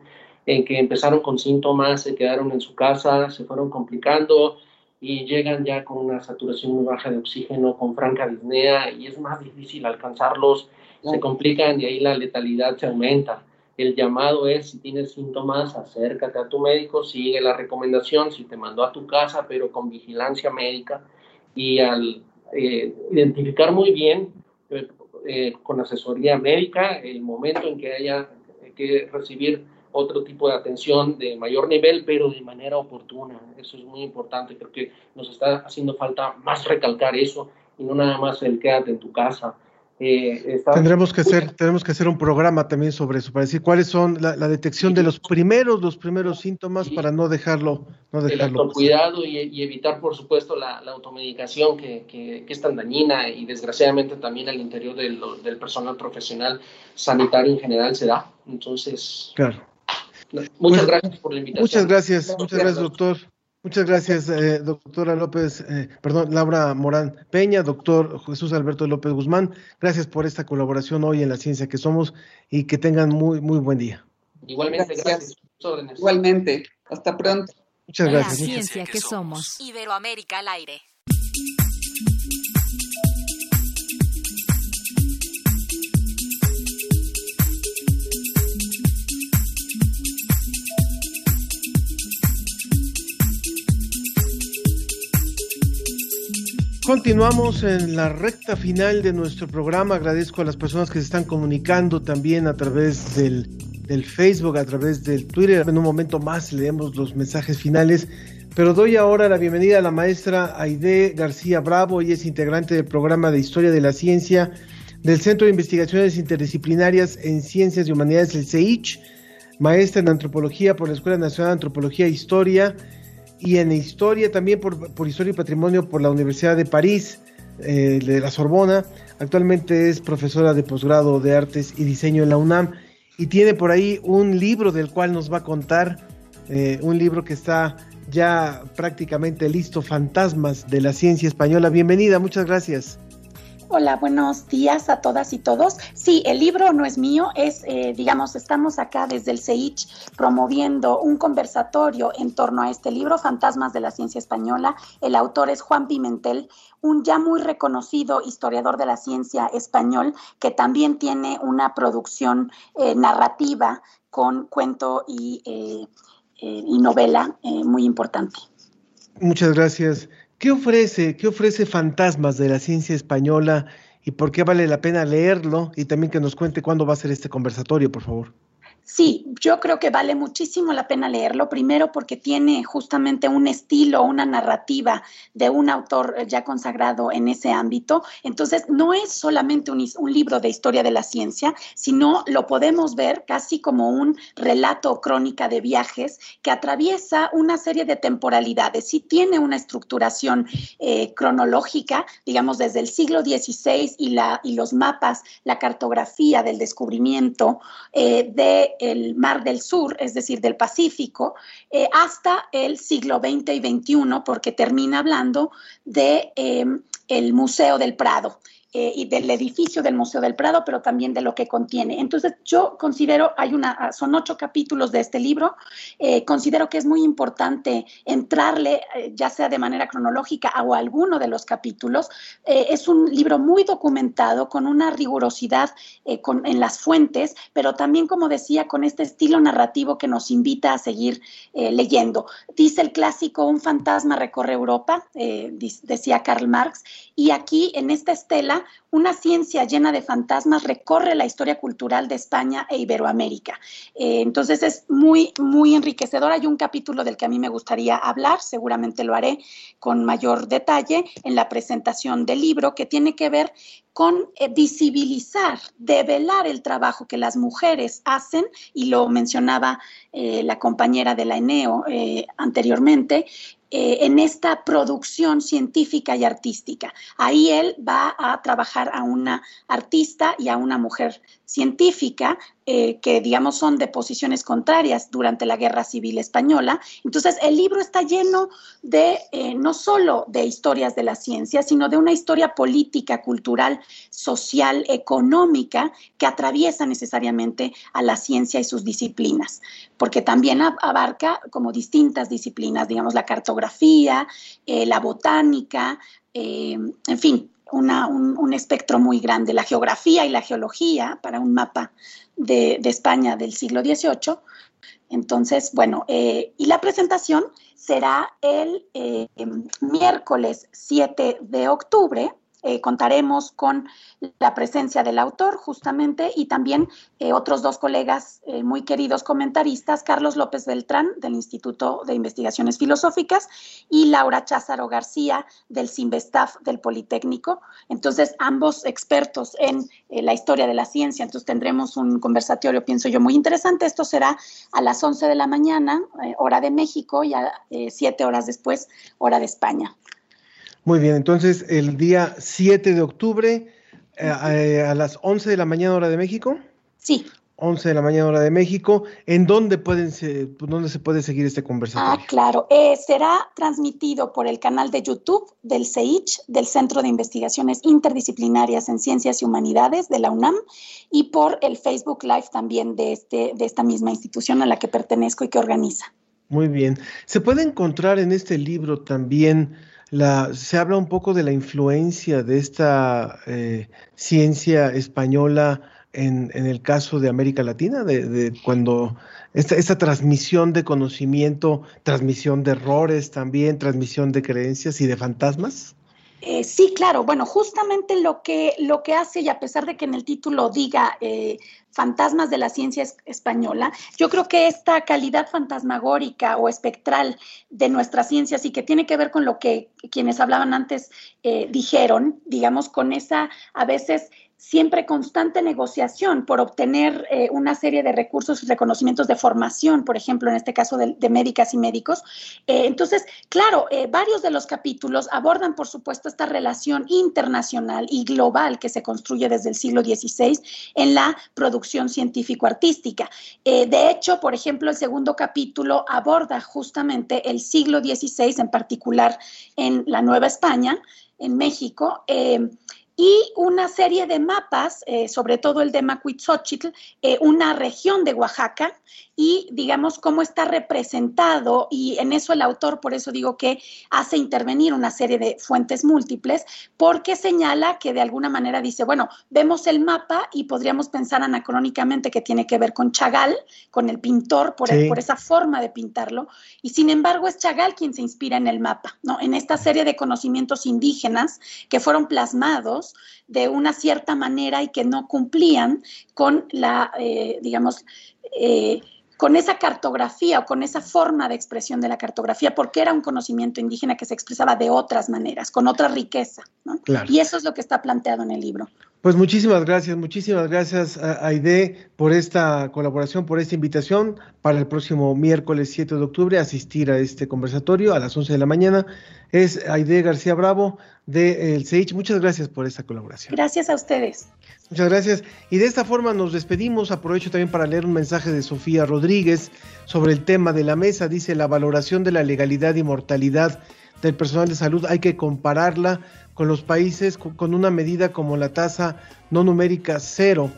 en que empezaron con síntomas, se quedaron en su casa, se fueron complicando y llegan ya con una saturación muy baja de oxígeno, con franca disnea, y es más difícil alcanzarlos, se complican y ahí la letalidad se aumenta. El llamado es, si tienes síntomas, acércate a tu médico, sigue la recomendación, si te mandó a tu casa, pero con vigilancia médica y al eh, identificar muy bien eh, eh, con asesoría médica el momento en que haya que recibir otro tipo de atención de mayor nivel, pero de manera oportuna. Eso es muy importante. Creo que nos está haciendo falta más recalcar eso y no nada más el quédate en tu casa. Eh, Tendremos que hacer, tenemos que hacer un programa también sobre eso, para decir cuáles son la, detección de los primeros, los primeros síntomas para no dejarlo, no dejarlo. El cuidado y, evitar, por supuesto, la, automedicación que, que, es tan dañina y desgraciadamente también al interior del, del, personal profesional sanitario en general se da. Entonces, claro. muchas gracias por la invitación. Muchas gracias, muchas gracias, doctor. Muchas gracias, eh, doctora López, eh, perdón, Laura Morán Peña, doctor Jesús Alberto López Guzmán. Gracias por esta colaboración hoy en La Ciencia que Somos y que tengan muy, muy buen día. Igualmente, gracias. Igualmente, hasta pronto. Muchas gracias. La Ciencia que Somos. Iberoamérica al aire. Continuamos en la recta final de nuestro programa. Agradezco a las personas que se están comunicando también a través del, Facebook, a través del Twitter. En un momento más leemos los mensajes finales. Pero doy ahora la bienvenida a la maestra Aide García Bravo. Ella es integrante del programa de Historia de la Ciencia del Centro de Investigaciones Interdisciplinarias en Ciencias y Humanidades, el CEICH. Maestra en Antropología por la Escuela Nacional de Antropología e Historia y en historia también por, por historia y patrimonio por la Universidad de París, eh, de la Sorbona. Actualmente es profesora de posgrado de artes y diseño en la UNAM y tiene por ahí un libro del cual nos va a contar, eh, un libro que está ya prácticamente listo, Fantasmas de la Ciencia Española. Bienvenida, muchas gracias. Hola, buenos días a todas y todos. Sí, el libro no es mío, es, eh, digamos, estamos acá desde el CEICH promoviendo un conversatorio en torno a este libro, Fantasmas de la Ciencia Española. El autor es Juan Pimentel, un ya muy reconocido historiador de la ciencia español, que también tiene una producción eh, narrativa con cuento y, eh, y novela muy importante. Muchas gracias. ¿Qué ofrece, qué ofrece Fantasmas de la Ciencia Española y por qué vale la pena leerlo? Y también que nos cuente cuándo va a ser este conversatorio, por favor. Sí, yo creo que vale muchísimo la pena leerlo. Primero porque tiene justamente un estilo, una narrativa de un autor ya consagrado en ese ámbito. Entonces, no es solamente un, un libro de historia de la ciencia, sino lo podemos ver casi como un relato o crónica de viajes que atraviesa una serie de temporalidades. Sí tiene una estructuración eh, cronológica, digamos, desde el siglo XVI y, la, y los mapas, la cartografía del descubrimiento eh, de el Mar del Sur, es decir, del Pacífico, eh, hasta el siglo XX y XXI, porque termina hablando de em, el Museo del Prado. Eh, y del edificio del Museo del Prado, pero también de lo que contiene. Entonces, yo considero, hay una, son ocho capítulos de este libro, eh, considero que es muy importante entrarle, eh, ya sea de manera cronológica o alguno de los capítulos. es un libro muy documentado, con una rigurosidad con, en las fuentes, pero también, como decía, con este estilo narrativo que nos invita a seguir leyendo. Dice el clásico, un fantasma recorre Europa, decía Karl Marx, y aquí en esta estela una ciencia llena de fantasmas recorre la historia cultural de España e Iberoamérica. Eh, entonces es muy, muy enriquecedor. Hay un capítulo del que a mí me gustaría hablar, seguramente lo haré con mayor detalle en la presentación del libro, que tiene que ver con eh, visibilizar, develar el trabajo que las mujeres hacen, y lo mencionaba eh, la compañera de la ENEO anteriormente, eh, en esta producción científica y artística. Ahí él va a trabajar a una artista y a una mujer científica eh, que, digamos, son de posiciones contrarias durante la Guerra Civil Española. Entonces, el libro está lleno de eh, no solo de historias de la ciencia, sino de una historia política, cultural, social, económica que atraviesa necesariamente a la ciencia y sus disciplinas, porque también abarca como distintas disciplinas, digamos, la cartografía, eh, la botánica, en fin, un, espectro muy grande, la geografía y la geología para un mapa de, España del siglo XVIII. Entonces, bueno, eh, y la presentación será el eh, miércoles 7 de octubre eh, contaremos con la presencia del autor justamente y también eh, otros dos colegas eh, muy queridos comentaristas, Carlos López Beltrán del Instituto de Investigaciones Filosóficas y Laura Cházaro García del CIMBESTAF del Politécnico. Entonces, ambos expertos en la historia de la ciencia. Entonces, tendremos un conversatorio, pienso yo, muy interesante. Esto será a las 11 de la mañana, hora de México, y a 7 horas después, hora de España. Muy bien, entonces el día 7 de octubre eh, eh, a las 11 de la mañana hora de México. Sí. 11 de la mañana hora de México. ¿En dónde, pueden se, dónde se puede seguir este conversatorio? Ah, claro. Eh, será transmitido por el canal de YouTube del CEICH, del Centro de Investigaciones Interdisciplinarias en Ciencias y Humanidades de la UNAM, y por el Facebook Live también de, este, de esta misma institución a la que pertenezco y que organiza. Muy bien. ¿Se puede encontrar en este libro también se habla un poco de la influencia de esta eh, ciencia española en, el caso de América Latina, de, cuando esta, esta, transmisión de conocimiento, transmisión de errores también, transmisión de creencias y de fantasmas? Eh, sí, claro. Bueno, justamente lo que, lo que hace, y a pesar de que en el título diga eh, fantasmas de la ciencia española, yo creo que esta calidad fantasmagórica o espectral de nuestras ciencias y que tiene que ver con lo que quienes hablaban antes eh, dijeron, digamos, con esa a veces siempre constante negociación por obtener eh, una serie de recursos y reconocimientos de formación, por ejemplo, en este caso de, médicas y médicos. Eh, entonces, claro, eh, varios de los capítulos abordan, por supuesto, esta relación internacional y global que se construye desde el siglo XVI en la producción científico-artística. de hecho, por ejemplo, el segundo capítulo aborda justamente el siglo XVI, en particular en la Nueva España, en México y una serie de mapas, eh, sobre todo el de Macuitzochitl, eh, una región de Oaxaca, y digamos cómo está representado, y en eso el autor, por eso digo que hace intervenir una serie de fuentes múltiples, porque señala que de alguna manera dice, bueno, vemos el mapa y podríamos pensar anacrónicamente que tiene que ver con Chagall, con el pintor, por, por esa forma de pintarlo, y sin embargo es Chagall quien se inspira en el mapa, ¿no? En esta serie de conocimientos indígenas que fueron plasmados de una cierta manera y que no cumplían con la, eh, digamos, eh, con esa cartografía o con esa forma de expresión de la cartografía, porque era un conocimiento indígena que se expresaba de otras maneras, con otra riqueza. Y eso es lo que está planteado en el libro. Pues muchísimas gracias, muchísimas gracias a Aide por esta colaboración, por esta invitación para el próximo miércoles 7 de octubre asistir a este conversatorio a las 11 de la mañana. Es Aide García Bravo de El CEICH. Muchas gracias por esta colaboración. Gracias a ustedes. Muchas gracias. Y de esta forma nos despedimos. Aprovecho también para leer un mensaje de Sofía Rodríguez sobre el tema de la mesa. Dice, la valoración de la legalidad y mortalidad del personal de salud hay que compararla con los países con una medida como la tasa no numérica cero,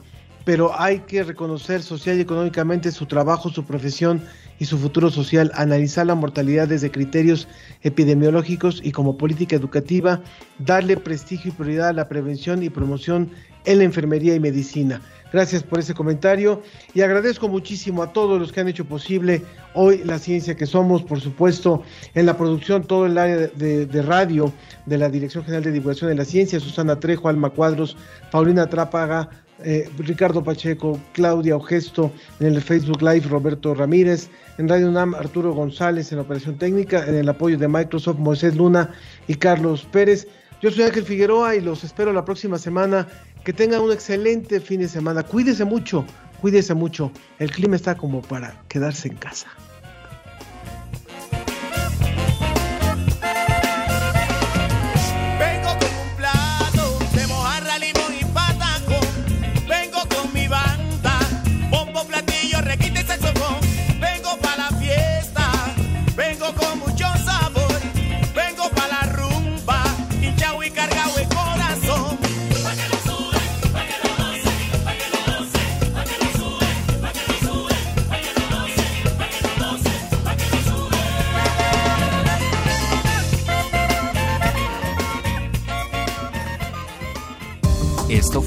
pero hay que reconocer social y económicamente su trabajo, su profesión y su futuro social, analizar la mortalidad desde criterios epidemiológicos y como política educativa, darle prestigio y prioridad a la prevención y promoción en la enfermería y medicina. Gracias por ese comentario y agradezco muchísimo a todos los que han hecho posible hoy la ciencia que somos, por supuesto, en la producción, todo el área de, radio de la Dirección General de Divulgación de la Ciencia, Susana Trejo, Alma Cuadros, Paulina Trápaga, eh, Ricardo Pacheco, Claudia Ogesto, en el Facebook Live, Roberto Ramírez, en Radio UNAM, Arturo González en operación técnica, en el apoyo de Microsoft, Moisés Luna y Carlos Pérez. Yo soy Ángel Figueroa y los espero la próxima semana que tengan un excelente fin de semana. Cuídese mucho, cuídese mucho. El clima está como para quedarse en casa.